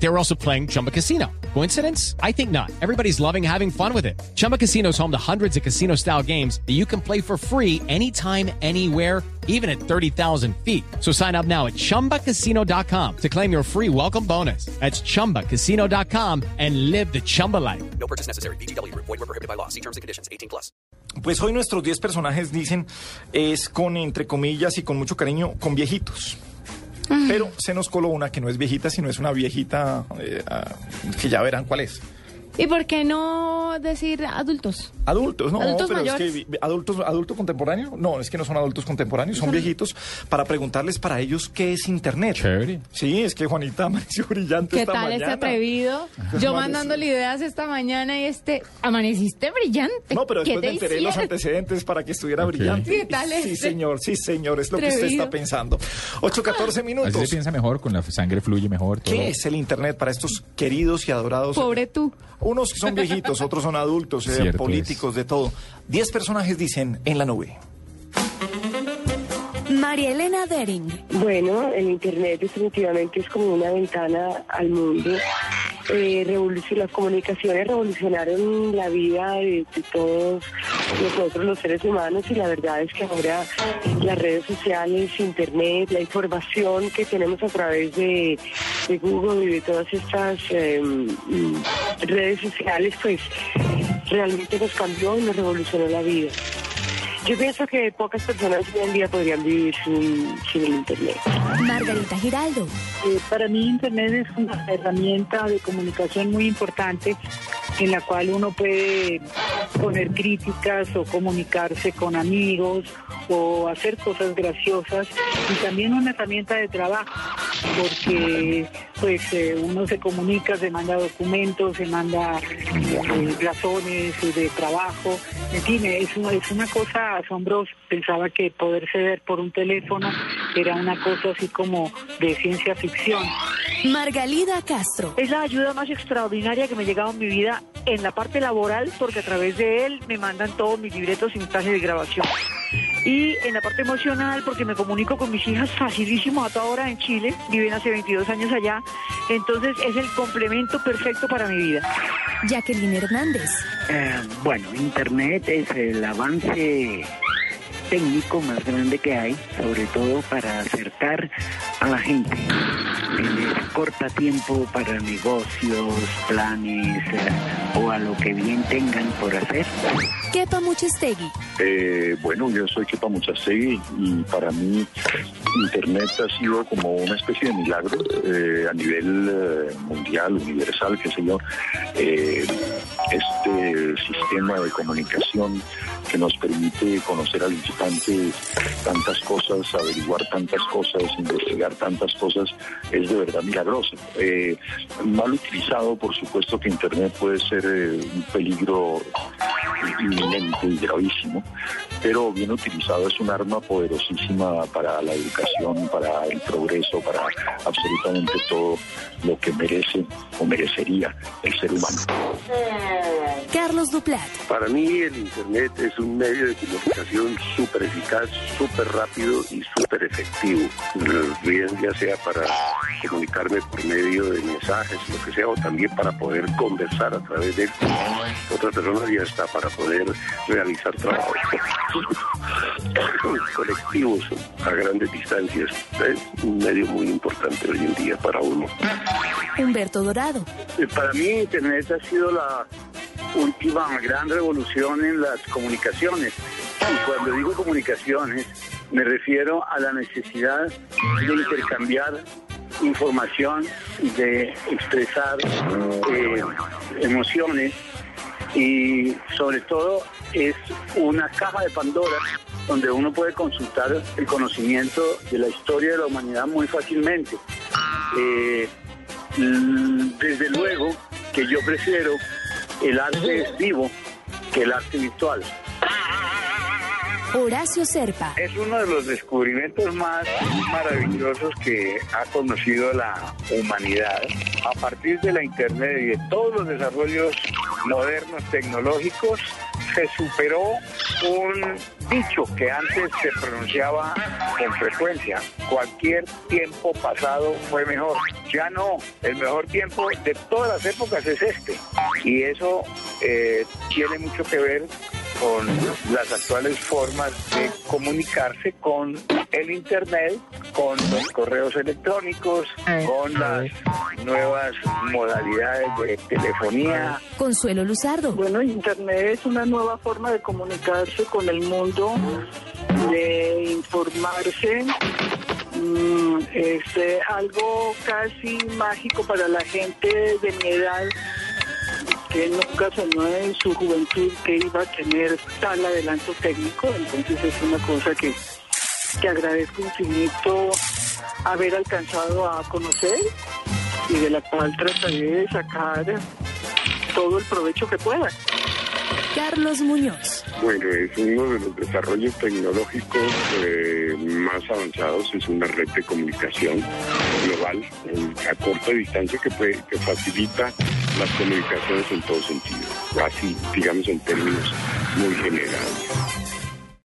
They were also playing Chumba Casino. Coincidence? I think not. Everybody's loving having fun with it. Chumba Casino is home to hundreds of casino style games that you can play for free anytime, anywhere, even at 30,000 feet. So sign up now at chumbacasino.com to claim your free welcome bonus. That's chumbacasino.com and live the Chumba life. No purchase necessary. BGW. Void were prohibited by law. See terms and conditions. 18 plus. Pues hoy nuestros 10 personajes dicen es con, entre comillas y con mucho cariño, con viejitos. Pero se nos coló una que no es viejita, sino es una viejita eh, ah, que ya verán cuál es. ¿Y por qué no decir adultos? Adultos, no, ¿Adultos pero mayores? es que adultos, adulto contemporáneo, no, es que no son adultos contemporáneos, son viejitos, para preguntarles para ellos qué es internet. Chévere. Sí, es que Juanita amaneció brillante ¿Qué esta tal mañana. este atrevido? Yo mandándole ideas esta mañana y este, amaneciste brillante. No, pero ¿Qué después te me enteré de los hicieron? antecedentes para que estuviera Ok. brillante. ¿Qué tal Sí, este? señor, sí, señor, es lo que usted Atrevido. está pensando. 8.14 Así minutos. se piensa mejor, con la sangre fluye mejor. todo. ¿Qué es el Internet para estos queridos y adorados? Pobre tú. Unos son viejitos, otros son adultos, eh, políticos, de todo. Diez personajes dicen en la nube. María Elena Dering, Bueno, el Internet definitivamente es como una ventana al mundo. Eh, las comunicaciones revolucionaron la vida de, de todos nosotros los seres humanos y la verdad es que ahora las redes sociales, Internet, la información que tenemos a través de, de Google y de todas estas eh, mm, redes sociales, pues realmente nos cambió y nos revolucionó la vida. Yo pienso que pocas personas hoy en día podrían vivir sin, sin el Internet. Margarita Giraldo, Eh, para mí Internet es una herramienta de comunicación muy importante en la cual uno puede poner críticas o comunicarse con amigos o hacer cosas graciosas y también una herramienta de trabajo porque pues eh, uno se comunica, se manda documentos, se manda eh, razones de trabajo, en fin, es una, es una cosa asombrosa. Pensaba que poderse ver por un teléfono era una cosa así como de ciencia ficción. Margalida Castro, Es la ayuda más extraordinaria que me ha llegado en mi vida en la parte laboral, porque a través de él me mandan todos mis libretos sin clase de grabación. Y en la parte emocional, porque me comunico con mis hijas facilísimo a toda hora en Chile, viven hace 22 años allá, entonces es el complemento perfecto para mi vida. Jacqueline Hernández, Eh, bueno, Internet es el avance técnico más grande que hay, sobre todo para acercar a la gente el corta tiempo para negocios, planes eh, o a lo que bien tengan por hacer. Kepa Muchestegui, Eh, bueno, yo soy Kepa Muchastegui y para mí Internet ha sido como una especie de milagro eh, a nivel eh, mundial, universal, qué sé yo. Este sistema de comunicación que nos permite conocer al instante tantas cosas, averiguar tantas cosas, investigar tantas cosas, es de verdad milagroso. Eh, mal utilizado, por supuesto que Internet puede ser eh, un peligro inminente y gravísimo, pero bien utilizado es un arma poderosísima para la educación, para el progreso, para absolutamente todo lo que merece o merecería el ser humano. Carlos Duplat, Para mí el Internet es un medio de comunicación súper eficaz, súper rápido y súper efectivo. Bien ya sea para comunicarme por medio de mensajes, lo que sea, o también para poder conversar a través de otras personas y hasta para poder realizar trabajos colectivos a grandes distancias. Es un medio muy importante hoy en día para uno. Humberto Dorado, Eh, Para mí Internet ha sido la última gran revolución en las comunicaciones. Y cuando digo comunicaciones, me refiero a la necesidad de intercambiar información, de expresar eh, emociones y sobre todo es una caja de Pandora donde uno puede consultar el conocimiento de la historia de la humanidad muy fácilmente. Eh, Desde luego que yo prefiero el arte vivo que el arte virtual. Horacio Serpa, Es uno de los descubrimientos más maravillosos que ha conocido la humanidad. A partir de la Internet y de todos los desarrollos modernos tecnológicos, se superó un dicho que antes se pronunciaba con frecuencia. Cualquier tiempo pasado fue mejor. Ya no, el mejor tiempo de todas las épocas es este. Y eso eh, tiene mucho que ver con las actuales formas de comunicarse con el Internet, con los correos electrónicos, con las nuevas modalidades de telefonía. Consuelo Luzardo. Bueno, Internet es una nueva forma de comunicarse con el mundo, de informarse. Mm, es eh, algo casi mágico para la gente de mi edad que nunca soñó en su juventud que iba a tener tal adelanto técnico, entonces es una cosa que, que agradezco infinito haber alcanzado a conocer y de la cual trataré de sacar todo el provecho que pueda. Carlos Muñoz. Bueno, es uno de los desarrollos tecnológicos eh, más avanzados, es una red de comunicación global eh, a corta distancia que, puede, que facilita las comunicaciones en todo sentido, así digamos en términos muy generales.